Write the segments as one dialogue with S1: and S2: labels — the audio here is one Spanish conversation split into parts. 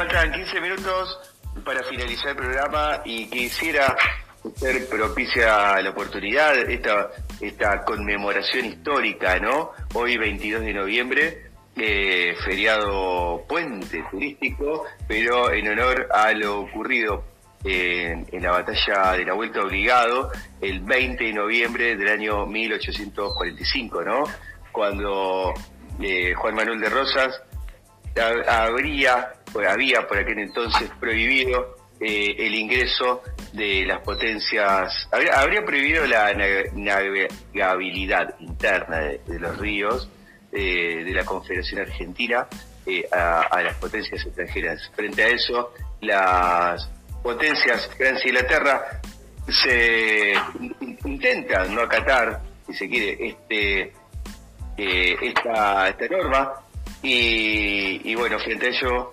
S1: faltan 15 minutos para finalizar el programa y quisiera ser propicia la oportunidad, esta, esta conmemoración histórica, ¿no? Hoy 22 de noviembre, eh, feriado puente turístico, pero en honor a lo ocurrido en, en, la batalla de la Vuelta Obligado el 20 de noviembre del año 1845, ¿no? Cuando eh, Juan Manuel de Rosas habría, pues, había por aquel entonces prohibido eh, el ingreso de las potencias, habría, prohibido la navegabilidad interna de, los ríos eh, de la Confederación Argentina eh, a, las potencias extranjeras. Frente a eso, las potencias Francia y Inglaterra se intentan no acatar, si se quiere, este esta, esta norma y, bueno, frente a ello,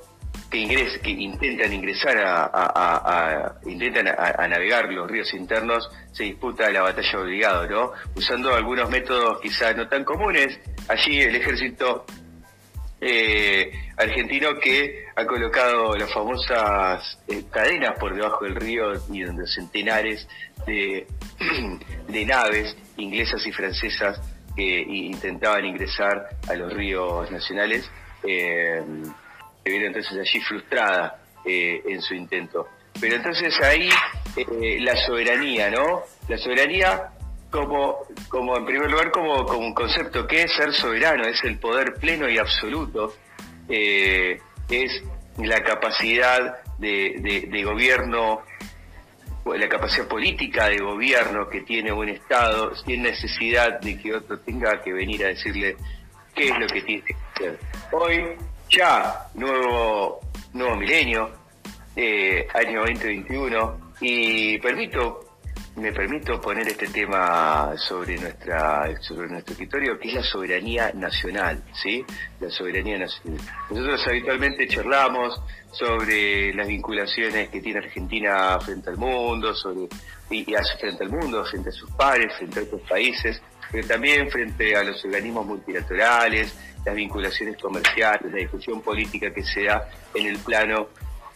S1: que, que intentan ingresar a, intentan a, navegar los ríos internos, se disputa la batalla obligado, ¿no? Usando algunos métodos quizás no tan comunes. Allí el ejército eh, argentino que ha colocado las famosas eh, cadenas por debajo del río y donde centenares de, de naves inglesas y francesas que intentaban ingresar a los ríos nacionales, eh, vieron entonces allí frustrada eh, en su intento. Pero entonces ahí eh, la soberanía, ¿no? La soberanía como, como en primer lugar como, como un concepto, que es ser soberano? Es el poder pleno y absoluto, es la capacidad de, de gobierno la capacidad política de gobierno que tiene un Estado sin necesidad de que otro tenga que venir a decirle qué es lo que tiene que hacer. Hoy, ya, nuevo, nuevo milenio, eh, año 2021, y permito me permito poner este tema sobre nuestra sobre nuestro escritorio que es la soberanía nacional sí la soberanía nacional. Nosotros habitualmente charlamos sobre las vinculaciones que tiene Argentina frente al mundo sobre y, frente al mundo frente a sus pares frente a otros países pero también frente a los organismos multilaterales las vinculaciones comerciales la discusión política que se da en el plano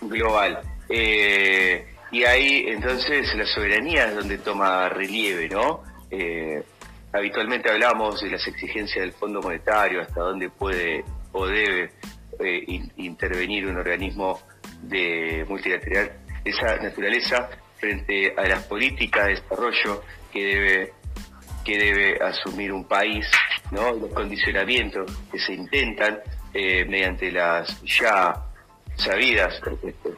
S1: global eh, y ahí entonces la soberanía es donde toma relieve, ¿no? Eh, habitualmente hablamos de las exigencias del Fondo Monetario, hasta dónde puede o debe eh, intervenir un organismo de multilateral esa naturaleza frente a las políticas de desarrollo que debe que debe asumir un país, ¿no? Los condicionamientos que se intentan eh, mediante las ya sabidas,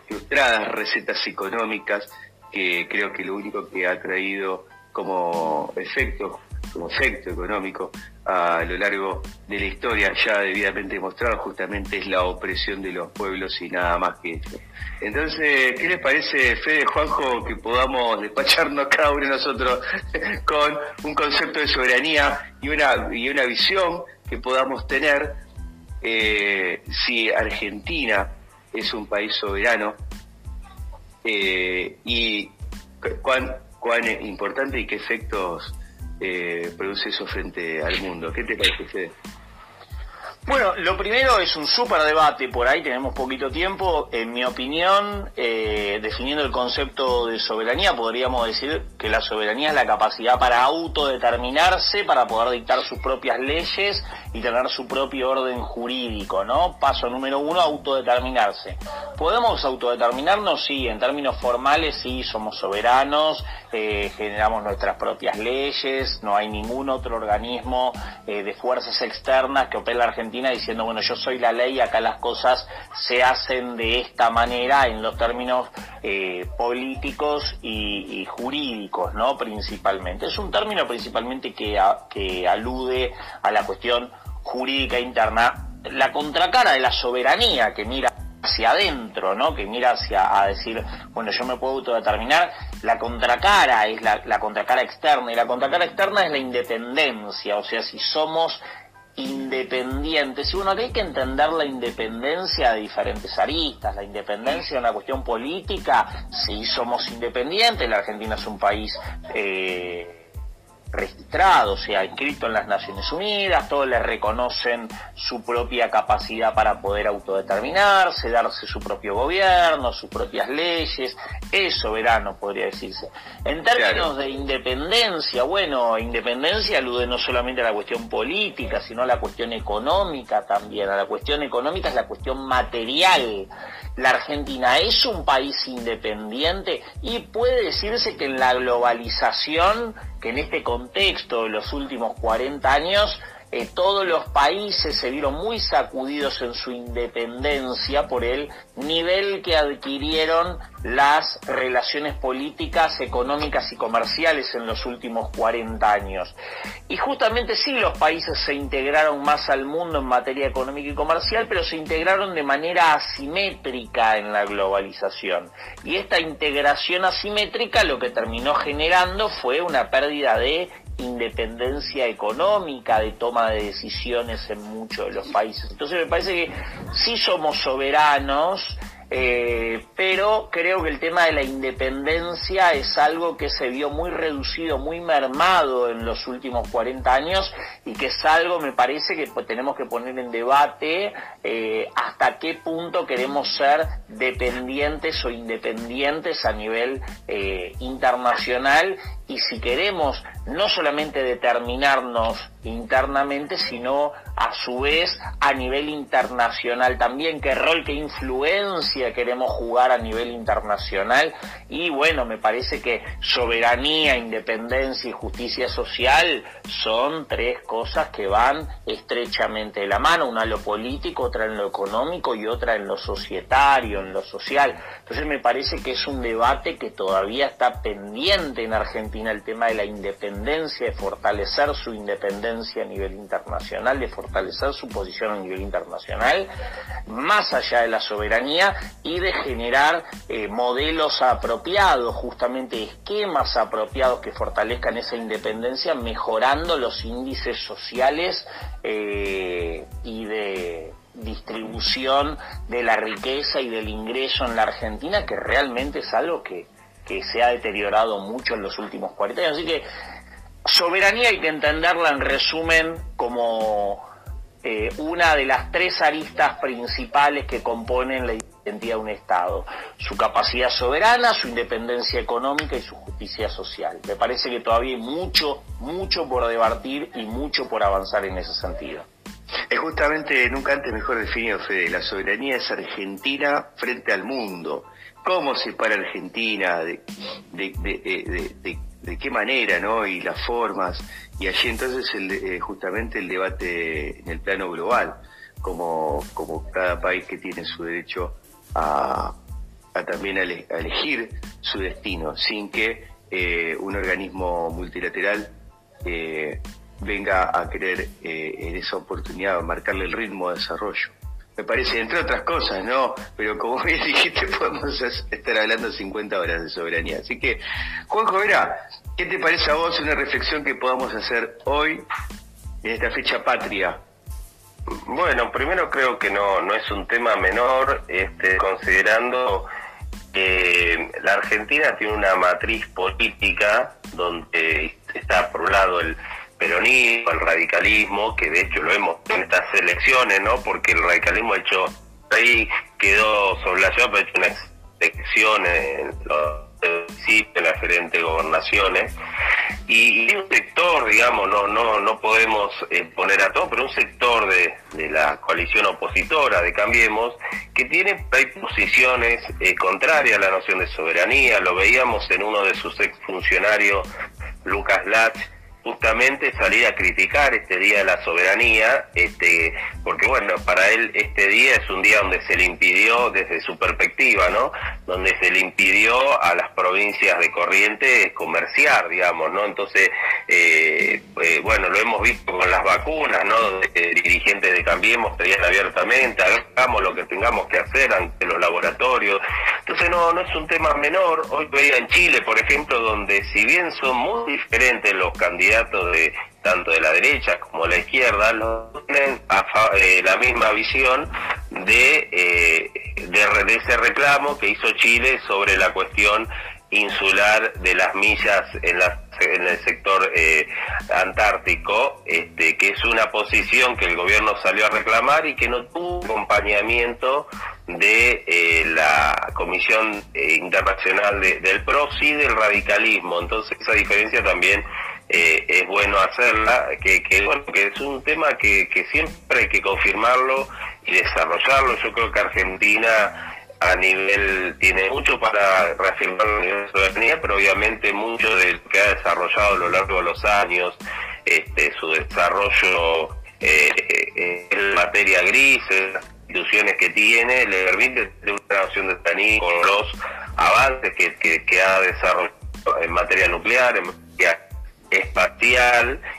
S1: frustradas recetas económicas que creo que lo único que ha traído como efecto, como efecto económico a lo largo de la historia ya debidamente demostrado justamente es la opresión de los pueblos y nada más que eso. Entonces, ¿qué les parece, Fede, Juanjo, que podamos despacharnos cada uno de nosotros con un concepto de soberanía y una, y una visión que podamos tener eh, si Argentina es un país soberano eh, y cuán, cuán importante y qué efectos eh, produce eso frente al mundo. ¿Qué te parece, Fede?
S2: Bueno, lo primero es un súper debate, por ahí tenemos poquito tiempo. En mi opinión, eh, definiendo el concepto de soberanía, podríamos decir que la soberanía es la capacidad para autodeterminarse, para poder dictar sus propias leyes y tener su propio orden jurídico, ¿no? Paso número uno, autodeterminarse. ¿Podemos autodeterminarnos? Sí, en términos formales sí, somos soberanos, eh, generamos nuestras propias leyes, no hay ningún otro organismo eh, de fuerzas externas que opere la Argentina diciendo, bueno, yo soy la ley, acá las cosas se hacen de esta manera en los términos eh, políticos y, jurídicos, ¿no? Principalmente. Es un término principalmente que, que alude a la cuestión jurídica interna, la contracara de la soberanía que mira hacia adentro, ¿no? Que mira hacia a decir, bueno, yo me puedo autodeterminar. La contracara es la, la contracara externa y la contracara externa es la independencia, o sea, si somos independientes. Y bueno, hay que entender la independencia de diferentes aristas. La independencia es una cuestión política. Si somos independientes, la Argentina es un país eh, registrado, o sea, inscrito en las Naciones Unidas, todos le reconocen su propia capacidad para poder autodeterminarse, darse su propio gobierno, sus propias leyes, es soberano, podría decirse. En términos de independencia, bueno, independencia alude no solamente a la cuestión política, sino a la cuestión económica también, a la cuestión económica es la cuestión material. La Argentina es un país independiente y puede decirse que en la globalización, que en este contexto de los últimos 40 años, eh, todos los países se vieron muy sacudidos en su independencia por el nivel que adquirieron las relaciones políticas, económicas y comerciales en los últimos 40 años. Y justamente sí los países se integraron más al mundo en materia económica y comercial, pero se integraron de manera asimétrica en la globalización. Y esta integración asimétrica lo que terminó generando fue una pérdida de independencia económica de toma de decisiones en muchos de los países. Entonces me parece que sí somos soberanos, eh, pero creo que el tema de la independencia es algo que se vio muy reducido, muy mermado en los últimos 40 años y que es algo, me parece, que tenemos que poner en debate eh, hasta qué punto queremos ser dependientes o independientes a nivel eh, internacional y si queremos no solamente determinarnos internamente, sino a su vez a nivel internacional también, qué rol, qué influencia queremos jugar a nivel internacional. Y bueno, me parece que soberanía, independencia y justicia social son tres cosas que van estrechamente de la mano, una en lo político, otra en lo económico y otra en lo societario, en lo social. Entonces me parece que es un debate que todavía está pendiente en Argentina, el tema de la independencia, de fortalecer su independencia a nivel internacional, de fortalecer su posición a nivel internacional, más allá de la soberanía y de generar eh, modelos apropiados, justamente esquemas apropiados que fortalezcan esa independencia, mejorando los índices sociales eh, y de distribución de la riqueza y del ingreso en la Argentina, que realmente es algo que, que se ha deteriorado mucho en los últimos 40 años. Así que soberanía hay que entenderla en resumen como eh, una de las tres aristas principales que componen la identidad de un Estado. Su capacidad soberana, su independencia económica y su justicia social. Me parece que todavía hay mucho, mucho por debatir y mucho por avanzar en ese sentido.
S1: Es justamente, nunca antes mejor definido, Fede, la soberanía es Argentina frente al mundo. ¿Cómo se para Argentina? ¿De, de, de, qué manera, no? Y las formas. Y allí entonces eh, justamente el debate en el plano global, como, como cada país que tiene su derecho a, a también a, elegir su destino, sin que eh, un organismo multilateral eh, venga a querer eh, en esa oportunidad marcarle el ritmo de desarrollo. Me parece, entre otras cosas, ¿no? Pero como bien dijiste, podemos estar hablando 50 horas de soberanía. Así que, Juanjo, verá, ¿qué te parece a vos una reflexión que podamos hacer hoy en esta fecha patria?
S3: Bueno, primero creo que no, no es un tema menor, este, considerando que la Argentina tiene una matriz política donde está por un lado el peronismo, el radicalismo, que de hecho lo vemos en estas elecciones, ¿no? Porque el radicalismo ha hecho, ahí quedó sobre la pero ha hecho una elección en los en las diferentes gobernaciones y, un sector digamos no no no podemos eh, poner a todo pero un sector de, de, la coalición opositora de Cambiemos que tiene hay posiciones eh, contrarias a la noción de soberanía lo veíamos en uno de sus exfuncionarios Lucas Lach justamente salir a criticar este Día de la Soberanía, este, porque bueno, para él este día es un día donde se le impidió, desde su perspectiva, ¿no? Donde se le impidió a las provincias de Corrientes comerciar, digamos, ¿no? Entonces, eh, eh, bueno, lo hemos visto con las vacunas, ¿no? Donde eh, dirigentes de Cambiemos pedían abiertamente, hagamos lo que tengamos que hacer ante los laboratorios. Entonces, no, no es un tema menor. Hoy veía en Chile, por ejemplo, donde si bien son muy diferentes los candidatos, de tanto de la derecha como de la izquierda lo tienen eh, la misma visión de, eh, de, ese reclamo que hizo Chile sobre la cuestión insular de las millas en, en el sector eh, antártico, este, que es una posición que el gobierno salió a reclamar y que no tuvo acompañamiento de eh, la Comisión eh, Internacional del PRO, sí del radicalismo. Entonces esa diferencia también es bueno hacerla, que, que, bueno, que es un tema que, que siempre hay que confirmarlo y desarrollarlo. Yo creo que Argentina a nivel, tiene mucho para reafirmar la nivel de soberanía, pero obviamente mucho de lo que ha desarrollado a lo largo de los años, este, su desarrollo eh, en materia gris, las instituciones que tiene, le permite tener una noción de soberanía con los avances que, que, ha desarrollado en materia nuclear, en materia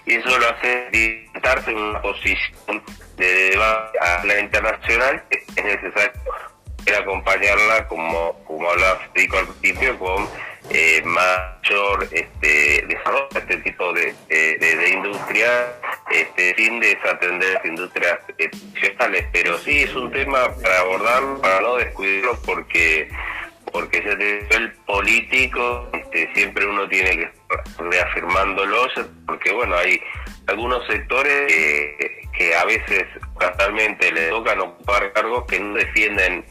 S3: y eso lo hace sentarse en una posición de debate a la internacional es necesario acompañarla, como, como hablaba Federico al principio, con eh, mayor este, desarrollo de este tipo de, de, industria, este, sin desatender las industrias tradicionales. Pero sí es un tema para abordarlo, para no descuidarlo, porque porque ese el político este, siempre uno tiene que estar reafirmándolo, porque bueno, hay algunos sectores que a veces casualmente le tocan ocupar cargos que no defienden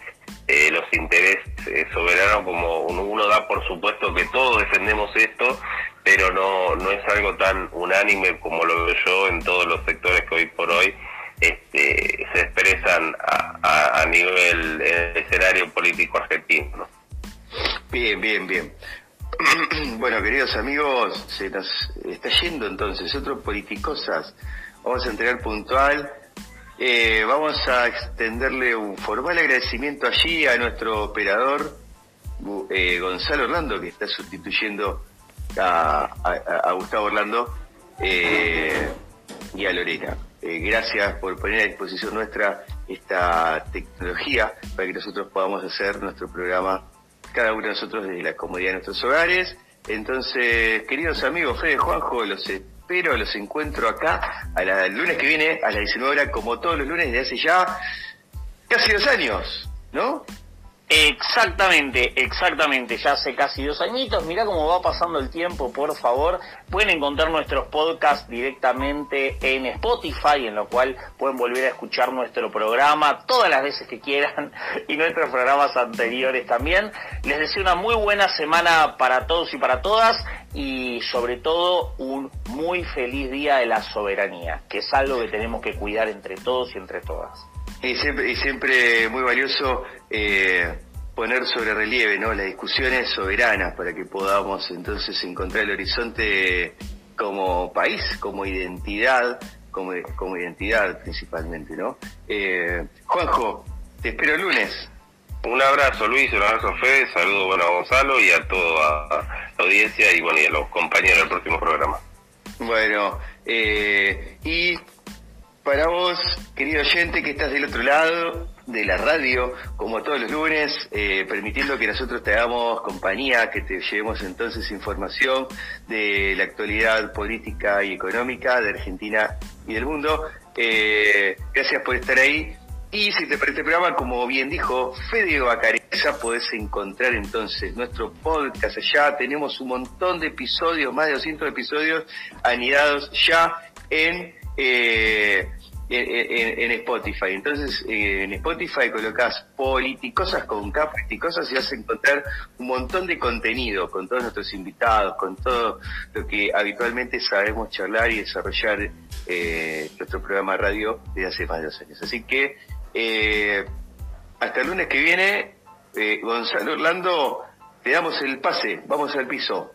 S3: eh, los intereses eh, soberanos, como uno, da por supuesto que todos defendemos esto, pero no, no es algo tan unánime como lo veo yo en todos los sectores que hoy por hoy este, se expresan a, a, nivel escenario político argentino.
S1: Bien, bien, bien. bueno, queridos amigos, se nos está yendo entonces otro Politicosas. Vamos a entregar puntual eh, vamos a extenderle un formal agradecimiento allí a nuestro operador eh, Gonzalo Orlando, que está sustituyendo a, Gustavo Orlando eh, y a Lorena. gracias por poner a disposición nuestra esta tecnología para que nosotros podamos hacer nuestro programa, cada uno de nosotros desde la comodidad de nuestros hogares. Entonces, queridos amigos, Fede Juanjo, los pero los encuentro acá a la, el lunes que viene a las 19 horas, como todos los lunes de hace ya casi dos años, ¿no?
S2: Exactamente, exactamente, ya hace casi dos añitos, mirá cómo va pasando el tiempo, por favor, pueden encontrar nuestros podcasts directamente en Spotify, en lo cual pueden volver a escuchar nuestro programa todas las veces que quieran y nuestros programas anteriores también. Les deseo una muy buena semana para todos y para todas y sobre todo un muy feliz día de la soberanía, que es algo que tenemos que cuidar entre todos y entre todas.
S1: Y siempre, y siempre muy valioso eh, poner sobre relieve ¿no? las discusiones soberanas para que podamos entonces encontrar el horizonte como país, como identidad, como, como identidad principalmente, ¿no? Eh, Juanjo, te espero el lunes.
S3: Un abrazo Luis, un abrazo Fede, saludo bueno, a Gonzalo y a toda la audiencia y bueno y a los compañeros del próximo programa.
S1: Bueno, eh, y para vos, querido oyente, que estás del otro lado de la radio, como todos los lunes, eh, permitiendo que nosotros te hagamos compañía, que te llevemos entonces información de la actualidad política y económica de Argentina y del mundo. Eh, gracias por estar ahí. Y si te parece el programa, como bien dijo Fede Bacareza, podés encontrar entonces nuestro podcast allá. Tenemos un montón de episodios, más de 200 episodios anidados ya en eh, en, Spotify. Entonces, eh, en Spotify colocas politicosas con K, politicosas y vas a encontrar un montón de contenido con todos nuestros invitados, con todo lo que habitualmente sabemos charlar y desarrollar eh, nuestro programa radio desde hace más de dos años. Así que, hasta el lunes que viene, Gonzalo Orlando, te damos el pase, vamos al piso.